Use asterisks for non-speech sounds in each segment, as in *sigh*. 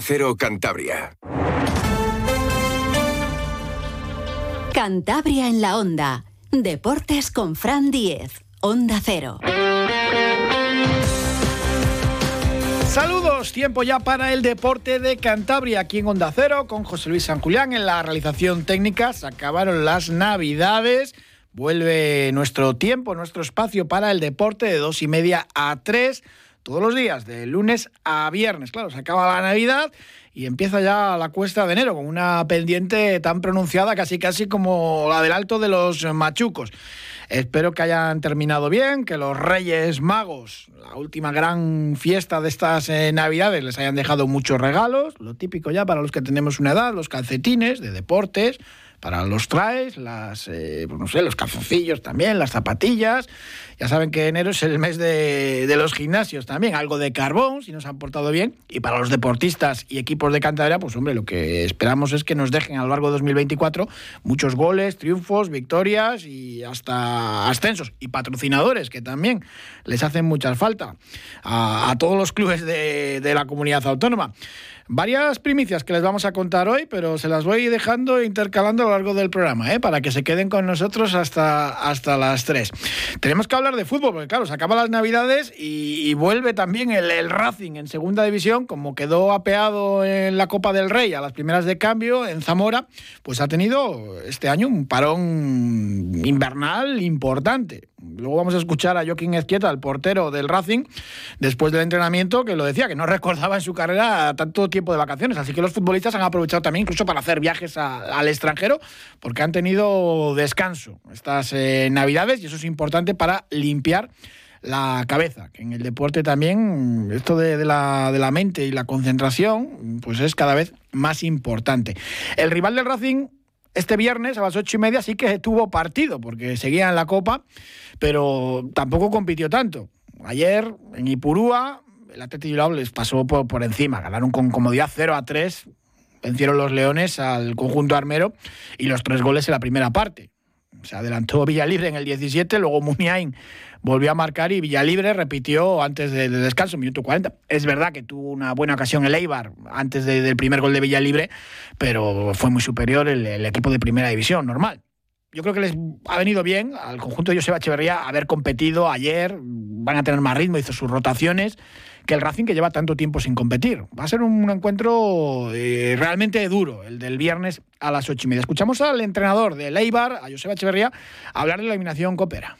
Cero Cantabria. Cantabria en la onda. Deportes con Fran Diez. Onda Cero. Saludos, tiempo ya para el deporte de Cantabria aquí en Onda Cero con José Luis San Julián en la realización técnica. Se acabaron las navidades. Vuelve nuestro tiempo, nuestro espacio para el deporte de dos y media a tres todos los días, de lunes a viernes. Claro, se acaba la Navidad y empieza ya la cuesta de enero con una pendiente tan pronunciada casi casi como la del alto de los machucos. Espero que hayan terminado bien, que los Reyes Magos, la última gran fiesta de estas eh, Navidades, les hayan dejado muchos regalos, lo típico ya para los que tenemos una edad, los calcetines de deportes, para los traes, las, eh, pues no sé, los calzoncillos también, las zapatillas. Ya saben que enero es el mes de, los gimnasios también, algo de carbón, si nos han portado bien. Y para los deportistas y equipos de Cantabria, pues hombre, lo que esperamos es que nos dejen a lo largo de 2024 muchos goles, triunfos, victorias y hasta ascensos. Y patrocinadores, que también les hacen mucha falta a, todos los clubes de, de la comunidad autónoma. Varias primicias que les vamos a contar hoy, pero se las voy dejando intercalando a lo largo del programa, ¿eh? para que se queden con nosotros hasta, hasta las 3. Tenemos que hablar de fútbol, porque claro, se acaban las Navidades y, vuelve también el, Racing en segunda división, como quedó apeado en la Copa del Rey a las primeras de cambio en Zamora, pues ha tenido este año un parón invernal importante. Luego vamos a escuchar a Joaquín Ezquieta, el portero del Racing, después del entrenamiento, que lo decía, que no *laughs* recordaba en su carrera tanto tiempo de vacaciones. Así que los futbolistas han aprovechado también incluso para hacer viajes al extranjero, porque han tenido descanso estas eh, Navidades y eso es importante para limpiar la cabeza, que en el deporte también esto de, la, de la mente y la concentración, pues es cada vez más importante. El rival del Racing este viernes a las ocho y media sí que tuvo partido, porque seguía en la Copa, pero tampoco compitió tanto. Ayer en Ipurúa, el Atlético Bilbao les pasó por, encima, ganaron con comodidad 0 a 3, vencieron los Leones al conjunto armero y los tres goles en la primera parte. Se adelantó Villalibre en el 17, luego Muniain volvió a marcar y Villalibre repitió antes del descanso, minuto 40. Es verdad que tuvo una buena ocasión el Eibar antes del primer gol de Villalibre, pero fue muy superior el, equipo de primera división, normal yo creo que les ha venido bien al conjunto de Joseba Echeverría haber competido ayer, van a tener más ritmo, hizo sus rotaciones, que el Racing que lleva tanto tiempo sin competir. Va a ser un encuentro eh, realmente duro, el del viernes a las ocho y media. Escuchamos al entrenador de Eibar, a Joseba Echeverría, hablar de la eliminación copera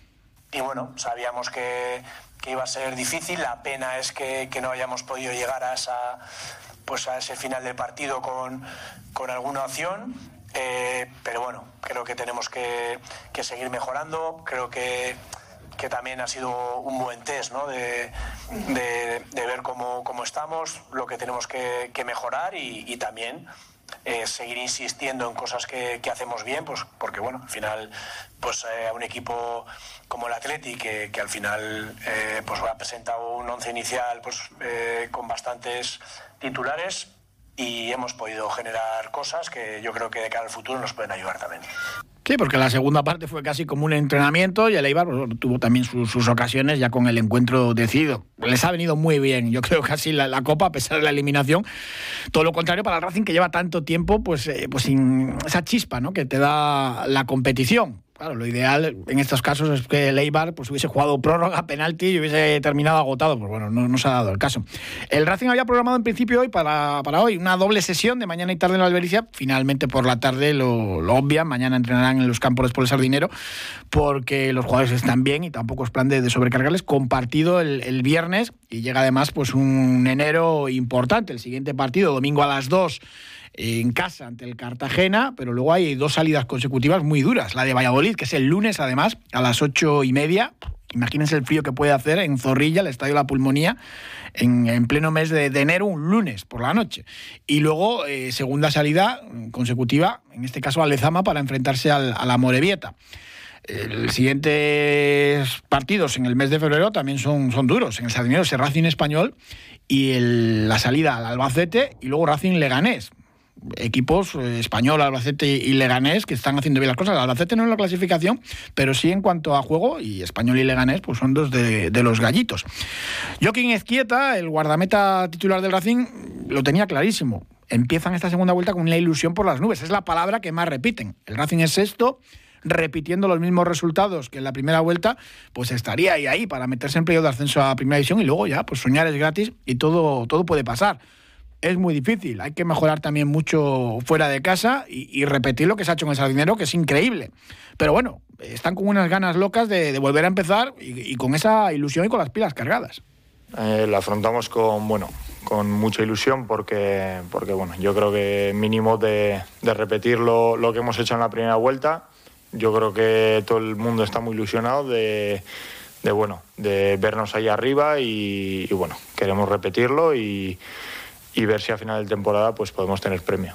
y bueno, sabíamos que, iba a ser difícil, la pena es que, no hayamos podido llegar a, esa, pues a ese final del partido con, alguna opción, eh, pero bueno, creo que tenemos que, seguir mejorando, creo que, también ha sido un buen test ¿no? de, ver cómo, estamos, lo que tenemos que, mejorar y también eh, seguir insistiendo en cosas que, hacemos bien, pues porque bueno, al final, pues eh, a un equipo como el Atleti, que, al final eh, pues ha presentado un once inicial pues con bastantes titulares y hemos podido generar cosas que yo creo que de cara al futuro nos pueden ayudar también. Sí, porque la segunda parte fue casi como un entrenamiento y el Eibar pues, tuvo también sus, ocasiones ya con el encuentro decidido. Les ha venido muy bien, yo creo *laughs* casi la, la Copa, a pesar de la eliminación. Todo lo contrario para el Racing, que lleva tanto tiempo pues, eh, pues sin esa chispa ¿no? que te da la competición. Claro, lo ideal en estos casos es que el Eibar pues, hubiese jugado prórroga, penalti y hubiese terminado agotado. Pues bueno, no, se ha dado el caso. El Racing había programado en principio hoy para, hoy una doble sesión de mañana y tarde en la Albericia. Finalmente por la tarde lo, lo obvian. Mañana entrenarán en los campos después el Sardinero porque los jugadores están bien y tampoco es plan de, sobrecargarles. Compartido el, el, viernes y llega además pues un enero importante. El siguiente partido, domingo a las 2 en casa ante el Cartagena, pero luego hay dos salidas consecutivas muy duras. La de Valladolid, que es el lunes además, a las ocho y media. Imagínense el frío que puede hacer en Zorrilla, el Estadio de la Pulmonía, en, pleno mes de, enero, un lunes por la noche. Y luego, eh, segunda salida consecutiva, en este caso a Lezama, para enfrentarse al, a la Morevieta. Los siguientes partidos en el mes de febrero también son, son duros. En el Sardinero es Racing Español y la salida al Albacete y luego Racing Leganés equipos eh, español, Albacete y Leganés que están haciendo bien las cosas. Albacete no en la clasificación, pero sí en cuanto a juego y español y Leganés pues son dos de, los gallitos. Joaquín Ezquieta, el guardameta titular del Racing, lo tenía clarísimo. Empiezan esta segunda vuelta con una ilusión por las nubes. Es la palabra que más repiten. El Racing es sexto repitiendo los mismos resultados que en la primera vuelta, pues estaría ahí, ahí para meterse en periodo de ascenso a primera división y luego ya, pues soñar es gratis y todo, todo puede pasar. Es muy difícil, hay que mejorar también mucho fuera de casa y, repetir lo que se ha hecho en el Sardinero, que es increíble. Pero bueno, están con unas ganas locas de, volver a empezar y, con esa ilusión y con las pilas cargadas. Eh, la afrontamos con, bueno, con mucha ilusión porque, porque bueno, yo creo que mínimo de, repetir lo, lo, que hemos hecho en la primera vuelta yo creo que todo el mundo está muy ilusionado de, bueno, de vernos ahí arriba y, bueno, queremos repetirlo y, ver si a final de temporada pues podemos tener premio.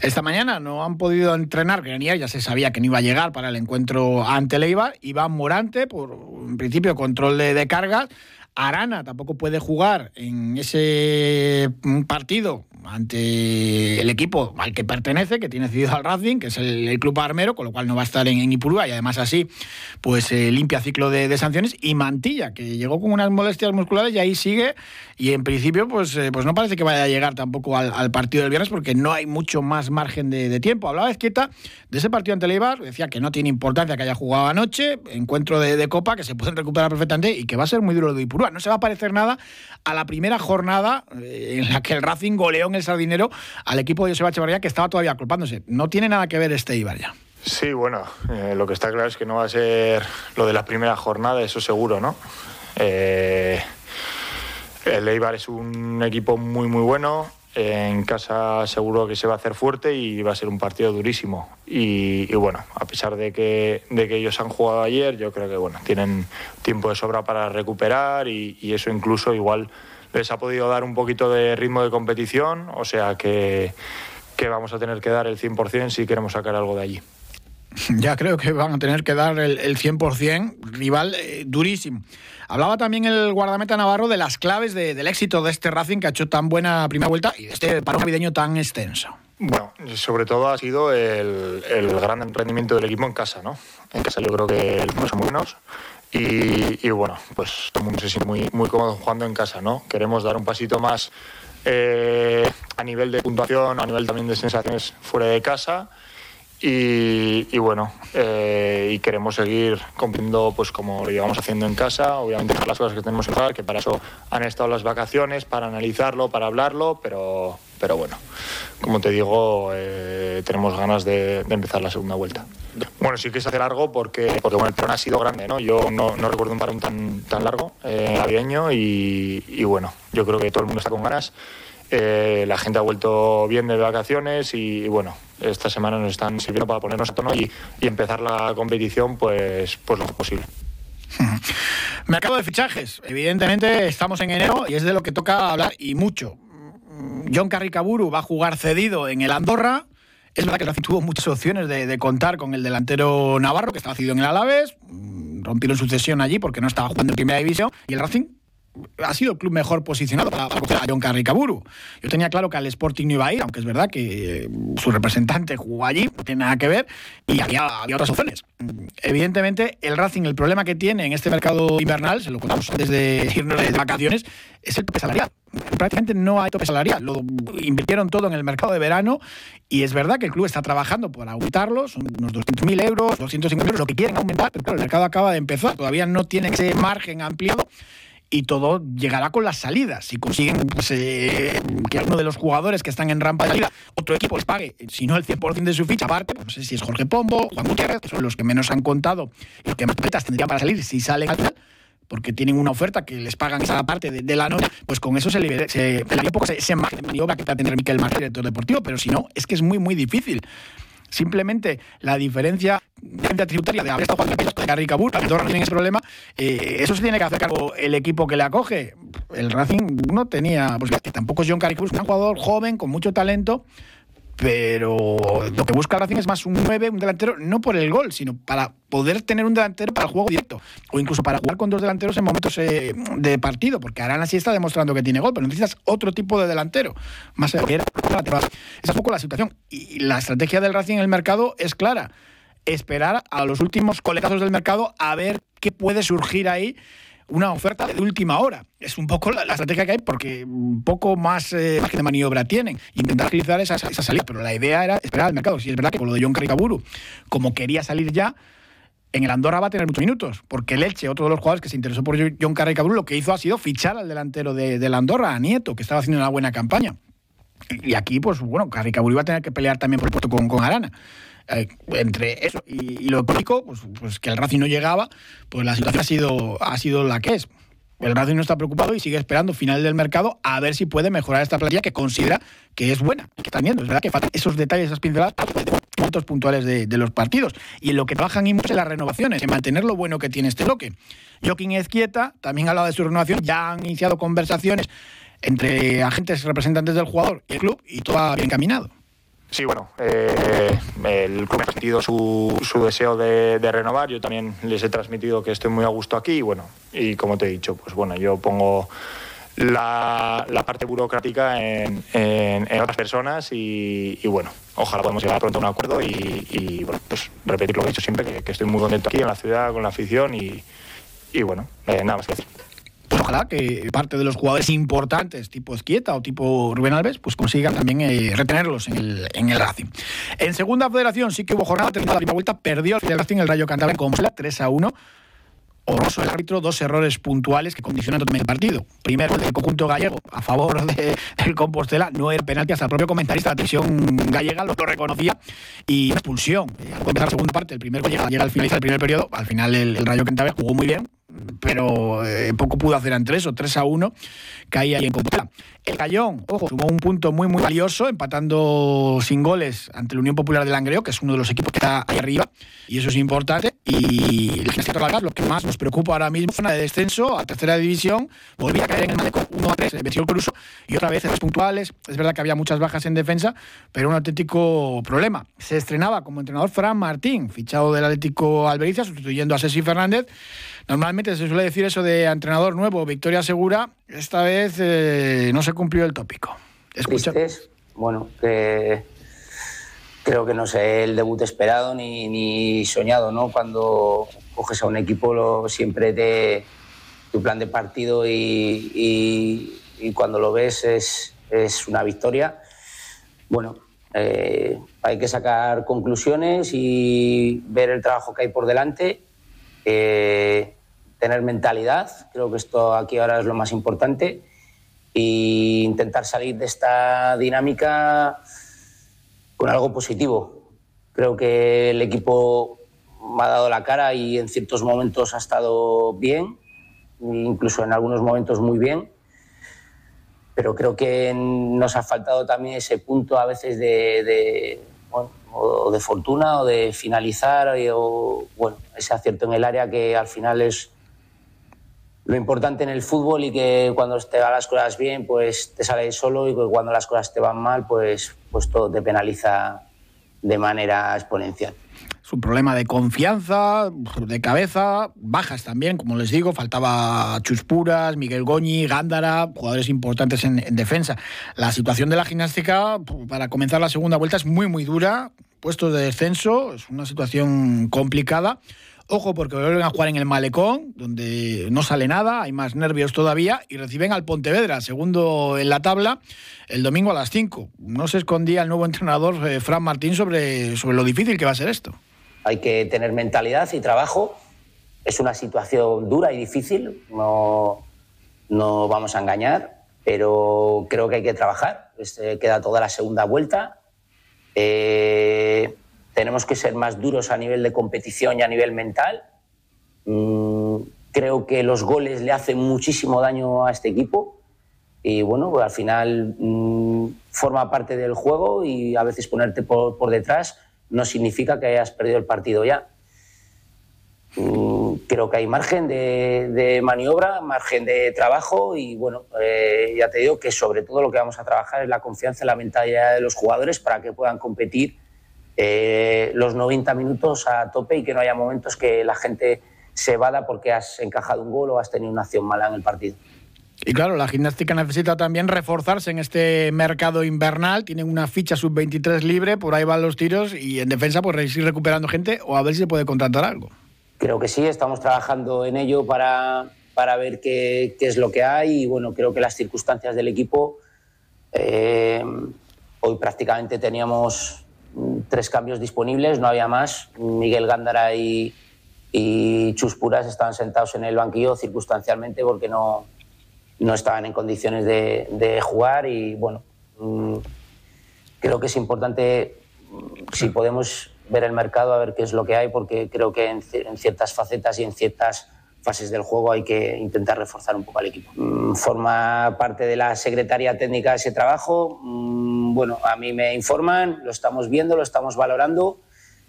Esta mañana no han podido entrenar, Grenier ya se sabía que no iba a llegar para el encuentro ante Leibar. Iván Morante, por en principio control de, de cargas. Arana tampoco puede jugar en ese partido ante el equipo al que pertenece, que tiene cedido al Racing, que es el, club armero, con lo cual no va a estar en, en Ipurúa y además así pues eh, limpia ciclo de, sanciones. Y Mantilla, que llegó con unas molestias musculares y ahí sigue y en principio pues, eh, pues no parece que vaya a llegar tampoco al, partido del viernes porque no hay mucho más margen de, tiempo. Hablaba Esqueta de ese partido ante Leibar, decía que no tiene importancia que haya jugado anoche, encuentro de, Copa, que se pueden recuperar perfectamente y que va a ser muy duro de Ipurúa. No se va a parecer nada a la primera jornada eh, en la que el Racing goleó en el Sardinero al equipo de Joseba Echevarría que estaba todavía culpándose. No tiene nada que ver este Ibar ya. Sí, bueno, eh, lo que está claro es que no va a ser lo de la primera jornada, eso seguro, ¿no? Eh, el Eibar es un equipo muy, muy bueno. En casa seguro que se va a hacer fuerte y va a ser un partido durísimo. Y, bueno, a pesar de que, de que ellos han jugado ayer, yo creo que bueno, tienen tiempo de sobra para recuperar y, y eso incluso igual les ha podido dar un poquito de ritmo de competición, o sea que, que vamos a tener que dar el 100% si queremos sacar algo de allí. *laughs* Ya creo que van a tener que dar el, 100%, rival eh, durísimo. Hablaba también el guardameta Navarro de las claves del éxito de este Racing que ha hecho tan buena primera vuelta y de este paro navideño tan extenso. Bueno, sobre todo ha sido el, gran rendimiento del equipo en casa, ¿no? En casa yo creo que no son buenos y, bueno, pues todo el mundo se siente muy, muy cómodo jugando en casa, ¿no? Queremos dar un pasito más eh, a nivel de puntuación, a nivel también de sensaciones fuera de casa y, bueno, eh, y queremos seguir cumpliendo pues como lo llevamos haciendo en casa, obviamente las cosas que tenemos que hacer, que para eso han estado las vacaciones, para analizarlo, para hablarlo, pero, pero bueno, como te digo, eh, tenemos ganas de, empezar la segunda vuelta. Bueno, sí que se hace largo porque, porque bueno, el plan ha sido grande, ¿no? Yo no, no recuerdo un parón tan, tan largo, eh, navideño, y, y bueno, yo creo que todo el mundo está con ganas. Eh, la gente ha vuelto bien de vacaciones y, bueno, esta semana nos están sirviendo para ponernos a tono y, empezar la competición pues, pues lo posible. *laughs* Mercado de fichajes. Evidentemente estamos en enero y es de lo que toca hablar y mucho. John Carricaburu va a jugar cedido en el Andorra. Es verdad que Racing tuvo muchas opciones de, contar con el delantero Navarro, que estaba cedido en el Alavés. Rompieron sucesión allí porque no estaba jugando en primera división. Y el Racing ha sido el club mejor posicionado para, coger a John Carricaburu. Yo tenía claro que al Sporting no iba a ir, aunque es verdad que eh, su representante jugó allí, no tiene nada que ver, y había, otras opciones. Evidentemente, el Racing, el problema que tiene en este mercado invernal, se lo contamos antes de irnos de vacaciones, es el tope salarial. Prácticamente no hay tope salarial. Lo invirtieron todo en el mercado de verano y es verdad que el club está trabajando por aumentarlo, son unos 200.000 euros, 250 euros, lo que quieren aumentar, pero claro, el mercado acaba de empezar, todavía no tiene ese margen ampliado y todo llegará con las salidas. Si consiguen pues, eh, que uno de los jugadores que están en rampa de salida, otro equipo les pague, si no el 100% de su ficha, aparte, no sé si es Jorge Pombo, Juan Gutiérrez, que son los que menos han contado y los que más petas tendrían para salir si salen al final porque tienen una oferta que les pagan esa parte de, la noche, pues con eso se libera, se, poco ese, margen de maniobra que va a tener Miquel Martínez, director deportivo, pero si no, es que es muy, muy difícil. Simplemente la diferencia, tributaria de haber estado jugando de Carricabur, para que no tienen ese problema, eh, eso se tiene que hacer cargo el equipo que le acoge. El Racing no tenía, pues tampoco es John Carricabur, es un jugador joven, con mucho talento, pero lo que busca Racing es más un 9, un delantero, no por el gol, sino para poder tener un delantero para el juego directo, o incluso para jugar con dos delanteros en momentos eh, de partido, porque Arana sí está demostrando que tiene gol, pero necesitas otro tipo de delantero, más Esa es un poco la situación. Y la estrategia del Racing en el mercado es clara, esperar a los últimos coletazos del mercado a ver qué puede surgir ahí una oferta de última hora. Es un poco la, estrategia que hay porque un poco más eh, de maniobra tienen. Intentar utilizar esa, esa, salida. Pero la idea era esperar al mercado. Si es verdad que con lo de John Caricaburu, como quería salir ya, en el Andorra va a tener muchos minutos. Porque Leche, otro de los jugadores que se interesó por John Caricaburu, lo que hizo ha sido fichar al delantero de, del Andorra, a Nieto, que estaba haciendo una buena campaña. Y aquí, pues bueno, Caricaburu va a tener que pelear también por el puesto con, con Arana. Eh, entre eso y, lo económico, pues, pues, que el Racing no llegaba, pues la situación ha sido, ha sido la que es. El Racing no está preocupado y sigue esperando final del mercado a ver si puede mejorar esta plantilla que considera que es buena, que está viendo. Es verdad que faltan esos detalles, esas pinceladas, puntos puntuales de, los partidos. Y en lo que trabajan y mucho en las renovaciones, en mantener lo bueno que tiene este bloque. Joaquín Ezquieta también ha hablado de su renovación, ya han iniciado conversaciones entre agentes representantes del jugador y el club y todo va bien caminado. Sí, bueno, eh, el club ha transmitido su, su deseo de, renovar, yo también les he transmitido que estoy muy a gusto aquí y bueno, y como te he dicho, pues bueno, yo pongo la, parte burocrática en, otras personas y, bueno, ojalá podamos llegar pronto a un acuerdo y, bueno, pues repetir lo que he dicho siempre, que, estoy muy contento aquí en la ciudad, con la afición y, bueno, eh, nada más que decir pues ojalá que parte de los jugadores importantes, tipo Esquieta o tipo Rubén Alves, pues consigan también eh, retenerlos en el, el Racing. En segunda federación sí que hubo jornada, terminada la primera vuelta, perdió el Racing el Rayo Cantabria con 3 a 1 horroroso el árbitro, dos errores puntuales que condicionan totalmente el partido. Primero, el del conjunto gallego a favor de, del Compostela, no era penalti, hasta el propio comentarista de la televisión gallega lo, reconocía y expulsión. Empezar la segunda parte, el primer llega, llega al finalizar el primer periodo, al final el, Rayo Cantabria jugó muy bien, pero eh, poco pudo hacer ante eso, 3 a 1, caía ahí en Compostela. El Cayón, ojo, sumó un punto muy, muy valioso, empatando sin goles ante la Unión Popular de Langreo, que es uno de los equipos que está ahí arriba, y eso es importante. Y el Gimnástica lo que más nos preocupa ahora mismo, zona de descenso a tercera división, volvía a caer en el malecón 1 a 3, venció el Cruzo, y otra vez en puntuales. Es verdad que había muchas bajas en defensa, pero un auténtico problema. Se estrenaba como entrenador Fran Martín, fichado del Atlético Albericia, sustituyendo a Ceci Fernández. Normalmente se suele decir eso de entrenador nuevo, victoria segura. Esta vez eh, no se cumplió el tópico. Escucha. Bueno, que creo que no sé el debut esperado ni, soñado, ¿no? Cuando coges a un equipo lo, siempre de tu plan de partido y, cuando lo ves es, es una victoria. Bueno, eh, hay que sacar conclusiones y ver el trabajo que hay por delante. Eh, tener mentalidad, creo que esto aquí ahora es lo más importante, e intentar salir de esta dinámica con algo positivo. Creo que el equipo me ha dado la cara y en ciertos momentos ha estado bien, incluso en algunos momentos muy bien, pero creo que nos ha faltado también ese punto a veces de, o de fortuna o de finalizar o bueno, ese acierto en el área que al final es lo importante en el fútbol y que cuando te van las cosas bien, pues te sale solo y cuando las cosas te van mal, pues, pues te penaliza de manera exponencial. Es un problema de confianza, de cabeza, bajas también, como les digo, faltaba Chuspuras, Miguel Goñi, Gándara, jugadores importantes en, en defensa. La situación de la gimnástica para comenzar la segunda vuelta es muy, muy dura, puestos de descenso, es una situación complicada. Ojo porque vuelven a jugar en el Malecón, donde no sale nada, hay más nervios todavía, y reciben al Pontevedra, segundo en la tabla, el domingo a las 5. No se escondía el nuevo entrenador eh, Fran Martín sobre, sobre lo difícil que va a ser esto. Hay que tener mentalidad y trabajo. Es una situación dura y difícil, no, no vamos a engañar, pero creo que hay que trabajar. Este, queda toda la segunda vuelta. Eh, tenemos que ser más duros a nivel de competición y a nivel mental. Mm, creo que los goles le hacen muchísimo daño a este equipo y bueno, pues al final mm, forma parte del juego y a veces ponerte por, detrás no significa que hayas perdido el partido ya. Mm, creo que hay margen de, maniobra, margen de trabajo y bueno, eh, ya te digo que sobre todo lo que vamos a trabajar es la confianza en la mentalidad de los jugadores para que puedan competir eh, los 90 minutos a tope y que no haya momentos que la gente se vada porque has encajado un gol o has tenido una acción mala en el partido. Y claro, la gimnástica necesita también reforzarse en este mercado invernal. Tienen una ficha sub-23 libre, por ahí van los tiros y en defensa pues ir recuperando gente o a ver si se puede contratar algo. Creo que sí, estamos trabajando en ello para, para ver qué, qué, es lo que hay y bueno, creo que las circunstancias del equipo, eh, hoy prácticamente teníamos tres cambios disponibles, no había más. Miguel Gándara y, y Chus Puras estaban sentados en el banquillo circunstancialmente porque no, no estaban en condiciones de, de jugar y bueno, mm, creo que es importante si podemos ver el mercado, a ver qué es lo que hay, porque creo que en, ciertas facetas y en ciertas fases del juego hay que intentar reforzar un poco al equipo. Mm, forma parte de la secretaria técnica ese trabajo. Mm, bueno, a mí me informan, lo estamos viendo, lo estamos valorando.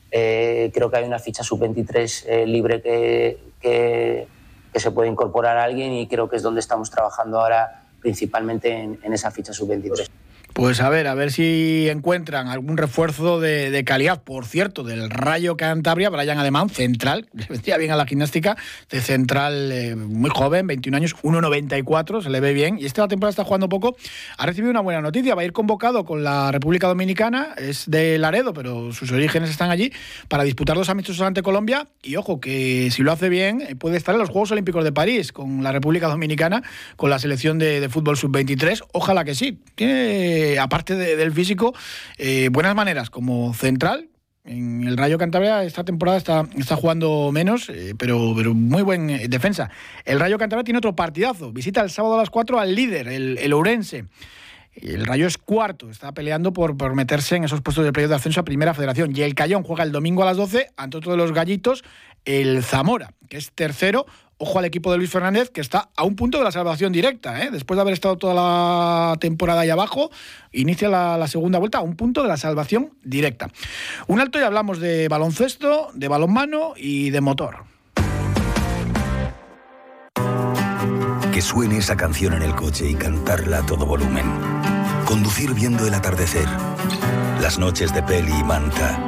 Eh, creo que hay una ficha sub-23 eh, libre que, que, que, se puede incorporar a alguien y creo que es donde estamos trabajando ahora principalmente en, en esa ficha sub-23. Pues a ver, a ver si encuentran algún refuerzo de, calidad. Por cierto, del Rayo Cantabria, Brian Alemán, central, *laughs* le vendría bien a la gimnástica, de central eh, muy joven, 21 años, 1,94, se le ve bien. Y esta temporada está jugando poco. Ha recibido una buena noticia, va a ir convocado con la República Dominicana, es de Laredo, pero sus orígenes están allí, para disputar dos amistosos ante Colombia. Y ojo, que si lo hace bien, eh, puede estar en los Juegos Olímpicos de París con la República Dominicana, con la selección de, de fútbol sub-23. Ojalá que sí. Tiene aparte del físico, eh, buenas maneras como central. En el Rayo Cantabria esta temporada está, está jugando menos, eh, pero, pero muy buen eh, defensa. El Rayo Cantabria tiene otro partidazo. Visita el sábado a las 4 al líder, el, el Ourense. El Rayo es cuarto, está peleando por, por meterse en esos puestos de playoff de ascenso a Primera Federación. Y el Cayón juega el domingo a las 12 ante otro de los gallitos, el Zamora, que es tercero, Ojo al equipo de Luis Fernández, que está a un punto de la salvación directa. ¿eh? Después de haber estado toda la temporada ahí abajo, inicia la, segunda vuelta a un punto de la salvación directa. Un alto y hablamos de baloncesto, de balonmano y de motor. Que suene esa canción en el coche y cantarla a todo volumen. Conducir viendo el atardecer. Las noches de peli y manta.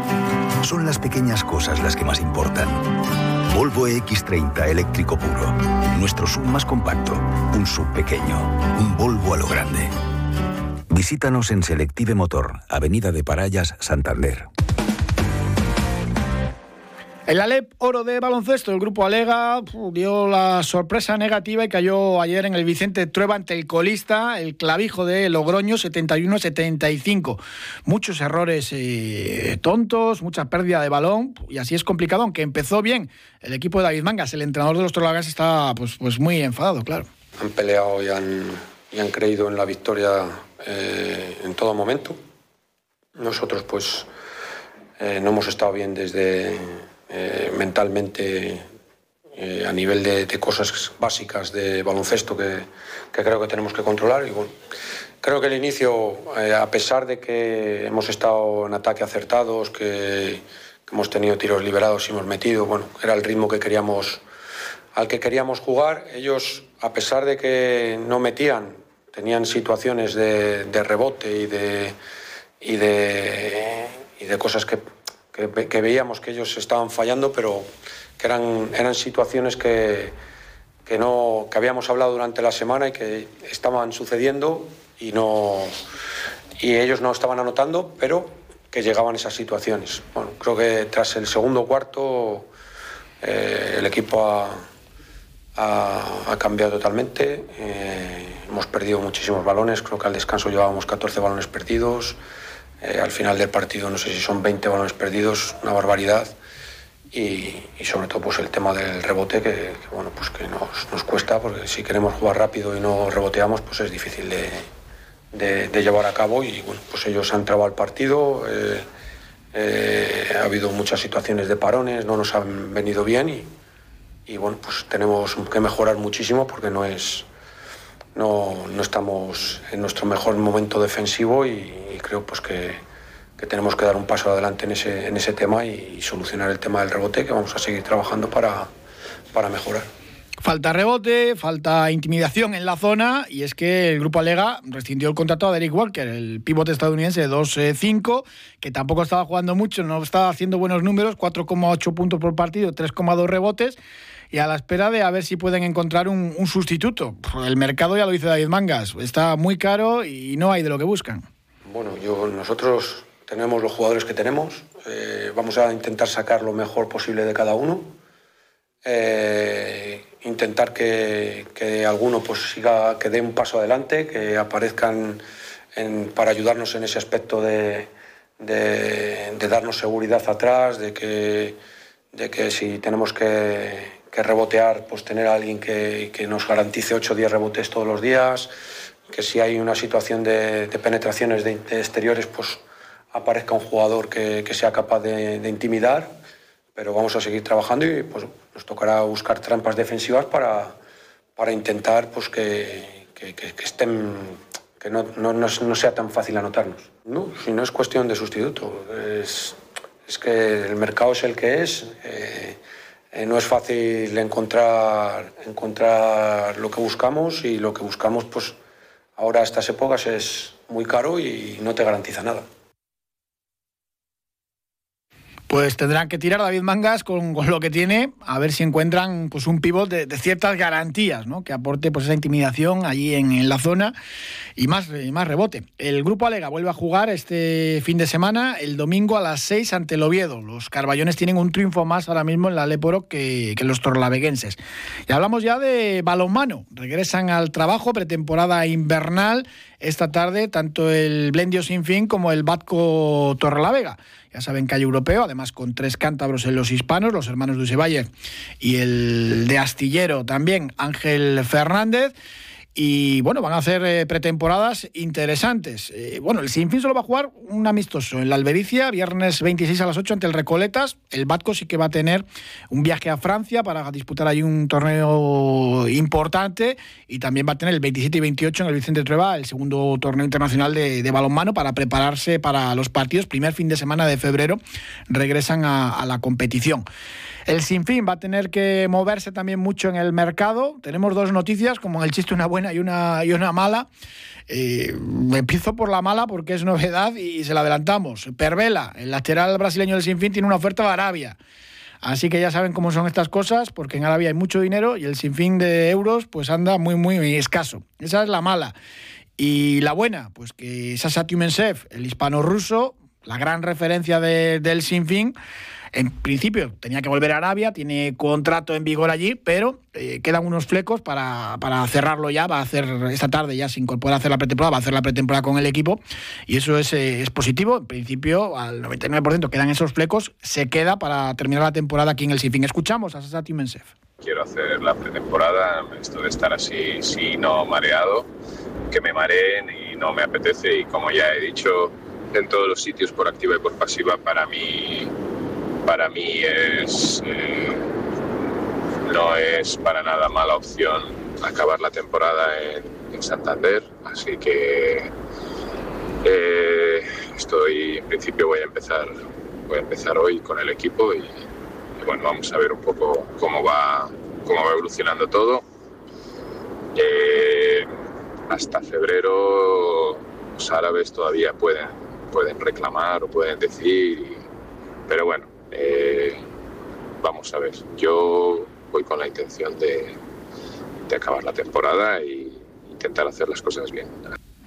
Son las pequeñas cosas las que más importan. Volvo X30 eléctrico puro. Nuestro sub más compacto. Un sub pequeño. Un Volvo a lo grande. Visítanos en Selective Motor, Avenida de Parayas, Santander. El Alep Oro de baloncesto, el grupo Alega, dio la sorpresa negativa y cayó ayer en el Vicente Trueba ante el colista, el clavijo de Logroño, 71-75. Muchos errores eh, tontos, mucha pérdida de balón, y así es complicado, aunque empezó bien el equipo de David Mangas. El entrenador de los Trolagas está pues, pues muy enfadado, claro. Han peleado y han, creído en la victoria eh, en todo momento. Nosotros, pues, eh, no hemos estado bien desde eh, mentalmente eh, a nivel de, cosas básicas de baloncesto que, creo que tenemos que controlar. Y bueno, creo que el inicio, eh, a pesar de que hemos estado en ataque acertados, que, hemos tenido tiros liberados y hemos metido, bueno, era el ritmo que queríamos, al que queríamos jugar. Ellos, a pesar de que no metían, tenían situaciones de, rebote y de, y de, y de cosas que que, veíamos que ellos estaban fallando, pero que eran, eran situaciones que, que, no, que habíamos hablado durante la semana y que estaban sucediendo y, no, y ellos no estaban anotando, pero que llegaban esas situaciones. Bueno, creo que tras el segundo cuarto eh, el equipo ha, ha, cambiado totalmente. Eh, hemos perdido muchísimos balones, creo que al descanso llevábamos 14 balones perdidos. Eh, al final del partido no sé si son 20 balones perdidos, una barbaridad. Y, sobre todo pues el tema del rebote que, bueno pues que nos, cuesta porque si queremos jugar rápido y no reboteamos pues es difícil de, llevar a cabo y bueno pues ellos han trabado el partido eh, eh, ha habido muchas situaciones de parones no nos han venido bien y, bueno pues tenemos que mejorar muchísimo porque no es no estamos en nuestro mejor momento defensivo y, creo pues que, que, tenemos que dar un paso adelante en ese, en ese tema y, solucionar el tema del rebote que vamos a seguir trabajando para, para mejorar. Falta rebote, falta intimidación en la zona y es que el grupo Alega rescindió el contrato a Derek Walker, el pivote estadounidense de 2-5, que tampoco estaba jugando mucho, no estaba haciendo buenos números, 4,8 puntos por partido, 3,2 rebotes y a la espera de a ver si pueden encontrar un, sustituto. El mercado ya lo dice David Mangas, está muy caro y no hay de lo que buscan. Bueno, yo, nosotros tenemos los jugadores que tenemos, eh, vamos a intentar sacar lo mejor posible de cada uno. Eh, intentar que, que, alguno pues siga, que dé un paso adelante, que aparezcan para ayudarnos en ese aspecto de, de, darnos seguridad atrás, de que, de que si tenemos que, que rebotear, pues tener a alguien que, que nos garantice 8 o 10 rebotes todos los días, que si hay una situación de, penetraciones de, exteriores, pues aparezca un jugador que, que sea capaz de, intimidar, pero vamos a seguir trabajando y pues nos tocará buscar trampas defensivas para, para intentar pues que, que, estén que no, no, no, sea tan fácil anotarnos. No, si no es cuestión de sustituto, es, es que el mercado es el que es. Eh, eh, no es fácil encontrar, encontrar lo que buscamos y lo que buscamos, pues ahora estas épocas es muy caro y no te garantiza nada. Pues tendrán que tirar David Mangas con, lo que tiene, a ver si encuentran pues, un pivot de, ciertas garantías, ¿no? que aporte pues, esa intimidación allí en, la zona y más, más rebote. El grupo Alega vuelve a jugar este fin de semana, el domingo a las 6 ante el Oviedo. Los carballones tienen un triunfo más ahora mismo en la Leporo que, que los torlaveguenses. Y hablamos ya de balonmano. Regresan al trabajo, pretemporada invernal esta tarde tanto el Blendio Sinfín como el Batco Torrelavega. Ya saben hay europeo, además con tres cántabros en los hispanos, los hermanos de Usevalle y el de Astillero también, Ángel Fernández. Y bueno, van a hacer eh, pretemporadas interesantes. Eh, bueno, el Sinfín solo va a jugar un amistoso en la Albericia, viernes 26 a las 8 ante el Recoletas. El Batco sí que va a tener un viaje a Francia para disputar ahí un torneo importante y también va a tener el 27 y 28 en el Vicente Trueba, el segundo torneo internacional de, balonmano para prepararse para los partidos. Primer fin de semana de febrero regresan a la competición. El Sinfín va a tener que moverse también mucho en el mercado. Tenemos dos noticias, como en el chiste una buena y una, y una mala. Eh, empiezo por la mala porque es novedad y se la adelantamos. Pervela, el lateral brasileño del Sinfín, tiene una oferta de Arabia. Así que ya saben cómo son estas cosas, porque en Arabia hay mucho dinero y el sinfín de euros pues anda muy, muy escaso. Esa es la mala. Y la buena, pues que Sasa Tumensev, el hispano-ruso, la gran referencia del sinfín, en principio tenía que volver a Arabia, tiene contrato en vigor allí, pero eh, quedan unos flecos para, cerrarlo ya. Va a hacer esta tarde, ya se incorpora a hacer la pretemporada, va a hacer la pretemporada con el equipo y eso es, eh, positivo. En principio, al 99% quedan esos flecos, se queda para terminar la temporada aquí en el Sifin. Escuchamos a Sasati Mensef. Quiero hacer la pretemporada, esto de estar así, si no mareado, que me mareen y no me apetece y como ya he dicho en todos los sitios por activa y por pasiva, para mí para mí es eh, no es para nada mala opción acabar la temporada en, Santander, así que eh, estoy en principio voy a empezar voy a empezar hoy con el equipo y, bueno vamos a ver un poco cómo va cómo va evolucionando todo. Eh, hasta febrero los árabes todavía pueden pueden reclamar o pueden decir, pero bueno, eh, vamos a ver, yo voy con la intención de, acabar la temporada e intentar hacer las cosas bien.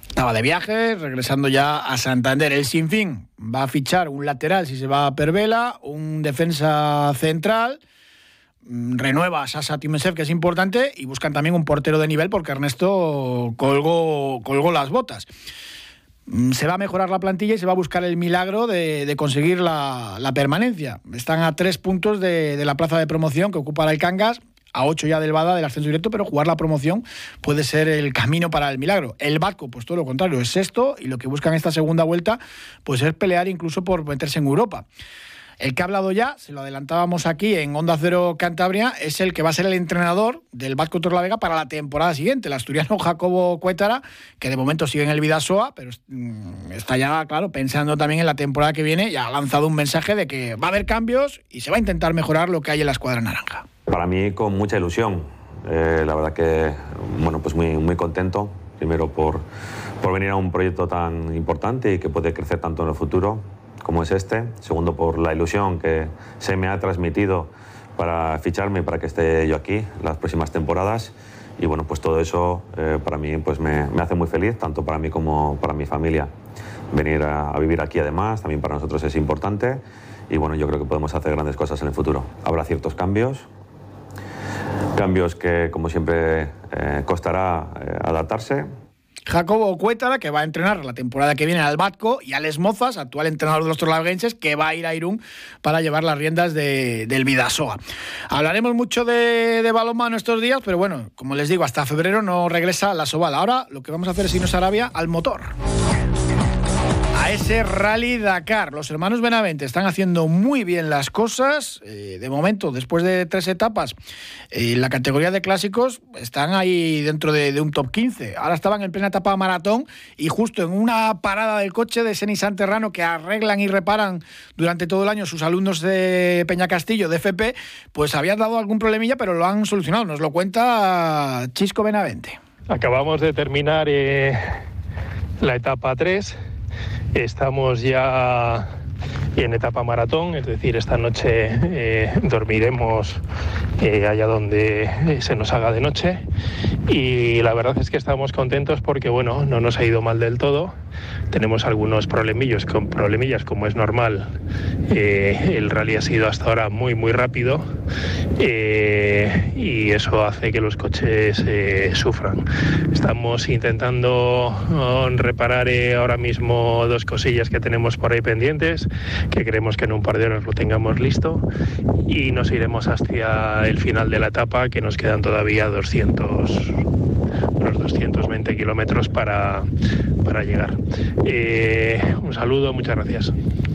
Estaba de viaje, regresando ya a Santander. El Sinfín va a fichar un lateral si se va a Pervela, un defensa central, mm, renueva a Sasa Timesev, que es importante, y buscan también un portero de nivel porque Ernesto colgó, colgó las botas. Mm, se va a mejorar la plantilla y se va a buscar el milagro de, conseguir la, permanencia. Están a tres puntos de, la plaza de promoción que ocupa el Cangas, a ocho ya del Bada del ascenso directo, pero jugar la promoción puede ser el camino para el milagro. El Vasco, pues todo lo contrario, es sexto y lo que buscan esta segunda vuelta, pues es pelear incluso por meterse en Europa. El que ha hablado ya, se lo adelantábamos aquí en Onda Cero Cantabria, es el que va a ser el entrenador del Vasco Torlavega para la temporada siguiente, el asturiano *laughs* Jacobo Cuétara, que de momento sigue en el Vidasoa, pero mm, está ya, claro, pensando también en la temporada que viene y ha lanzado un mensaje de que va a haber cambios y se va a intentar mejorar lo que hay en la escuadra naranja. Para mí con mucha ilusión. Eh, la verdad que, bueno, pues muy, muy contento. Primero por, por venir a un proyecto tan importante y que puede crecer tanto en el futuro como es este. Segundo, por la ilusión que se me ha transmitido para ficharme, para que esté yo aquí las próximas temporadas. Y bueno, pues todo eso eh, para mí pues me, me, hace muy feliz, tanto para mí como para mi familia. Venir a, a, vivir aquí además también para nosotros es importante y bueno, yo creo que podemos hacer grandes cosas en el futuro. Habrá ciertos cambios, cambios que como siempre eh, costará eh, adaptarse, Jacobo Cuétara, que va a entrenar la temporada que viene al Batco, y Alex Mozas, actual entrenador de los torlavenses, que va a ir a Irún para llevar las riendas de, del Vidasoa. Hablaremos mucho de, de balonmano estos días, pero bueno, como les digo, hasta febrero no regresa la Soval. Ahora lo que vamos a hacer es irnos a Arabia al motor a ese Rally Dakar. Los hermanos Benavente están haciendo muy bien las cosas. Eh, de momento, después de tres etapas, en eh, la categoría de clásicos están ahí dentro de, un top 15. Ahora estaban en plena etapa maratón y justo en una parada del coche de ese Nissan Terrano que arreglan y reparan durante todo el año sus alumnos de Peña Castillo, de FP, pues habían dado algún problemilla, pero lo han solucionado. Nos lo cuenta Chisco Benavente. Acabamos de terminar eh, la etapa 3 Estamos ya en etapa maratón, es decir, esta noche eh, dormiremos eh, allá donde se nos haga de noche y la verdad es que estamos contentos porque bueno, no nos ha ido mal del todo. Tenemos algunos problemillos, con problemillas como es normal. Eh, el rally ha sido hasta ahora muy muy rápido y eso hace que los coches sufran. Estamos intentando oh, reparar ahora mismo dos cosillas que tenemos por ahí pendientes que creemos que en un par de horas lo tengamos listo y nos iremos hacia el final de la etapa, que nos quedan todavía 200, unos 220 kilómetros para, para llegar. Eh, un saludo, muchas gracias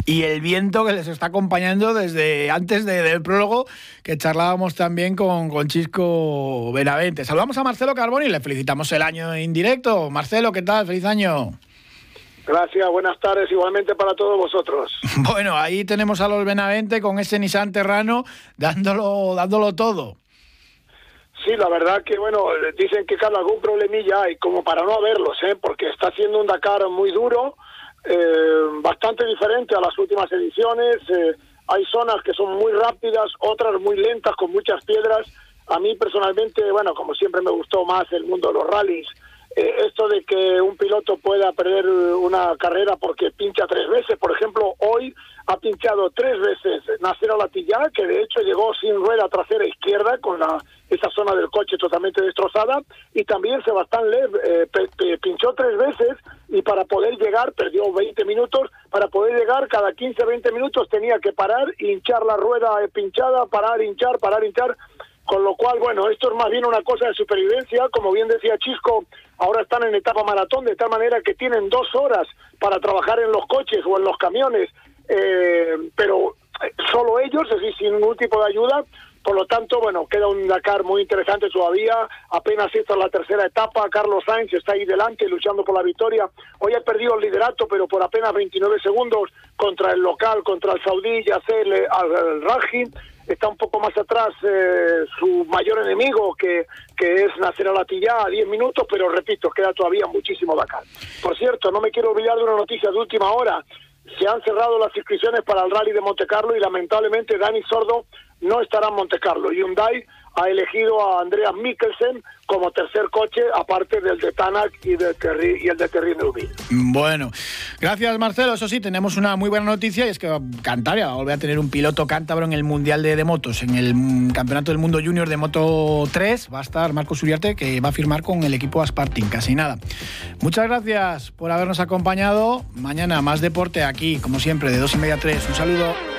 y el viento que les está acompañando desde antes de, del prólogo, que charlábamos también con, con Chisco Benavente. Saludamos a Marcelo Carboni y le felicitamos el año en directo. Marcelo, ¿qué tal? Feliz año. Gracias, buenas tardes igualmente para todos vosotros. *laughs* Bueno, ahí tenemos a los Benavente con ese Nissan Terrano dándolo, dándolo todo. Sí, la verdad que, bueno, dicen que cada algún problemilla hay, como para no haberlos, ¿eh? porque está haciendo un Dakar muy duro, eh, bastante diferente a las últimas ediciones. Eh, hay zonas que son muy rápidas, otras muy lentas, con muchas piedras. A mí personalmente, bueno, como siempre me gustó más el mundo de los rallies, esto de que un piloto pueda perder una carrera porque pincha tres veces, por ejemplo, hoy ha pinchado tres veces Nacer Latilla, que de hecho llegó sin rueda trasera izquierda con la, esa zona del coche totalmente destrozada, y también Sebastián Lev eh, pinchó tres veces y para poder llegar, perdió 20 minutos, para poder llegar cada 15, 20 minutos tenía que parar, hinchar la rueda pinchada, parar, hinchar, parar, hinchar, con lo cual, bueno, esto es más bien una cosa de supervivencia, como bien decía Chisco, ahora están en etapa maratón, de tal manera que tienen dos horas para trabajar en los coches o en los camiones, eh, pero eh, solo ellos, es decir, sin ningún tipo de ayuda, por lo tanto, bueno, queda un Dakar muy interesante todavía. Apenas esta es la tercera etapa. Carlos Sainz está ahí delante luchando por la victoria. Hoy ha perdido el liderato, pero por apenas 29 segundos contra el local, contra el saudí Yasser al-Raji está un poco más atrás eh, su mayor enemigo, que, que es Nacer Alatilla, a 10 minutos, pero repito, queda todavía muchísimo Dakar. Por cierto, no me quiero olvidar de una noticia de última hora. Se han cerrado las inscripciones para el Rally de Monte Carlo y lamentablemente Dani Sordo no estará en Monte Carlo. Hyundai ha elegido a Andreas Mikkelsen como tercer coche, aparte del de Tanak y, de Terry, y el de Terry Neuville. Bueno, gracias Marcelo. Eso sí, tenemos una muy buena noticia y es que Cantabria va a tener un piloto cántabro en el Mundial de, Motos, en el Campeonato del Mundo Junior de Moto 3. Va a estar Marcos Uriarte, que va a firmar con el equipo Aspartin, casi nada. Muchas gracias por habernos acompañado. Mañana más deporte aquí, como siempre, de dos y media a tres. Un saludo.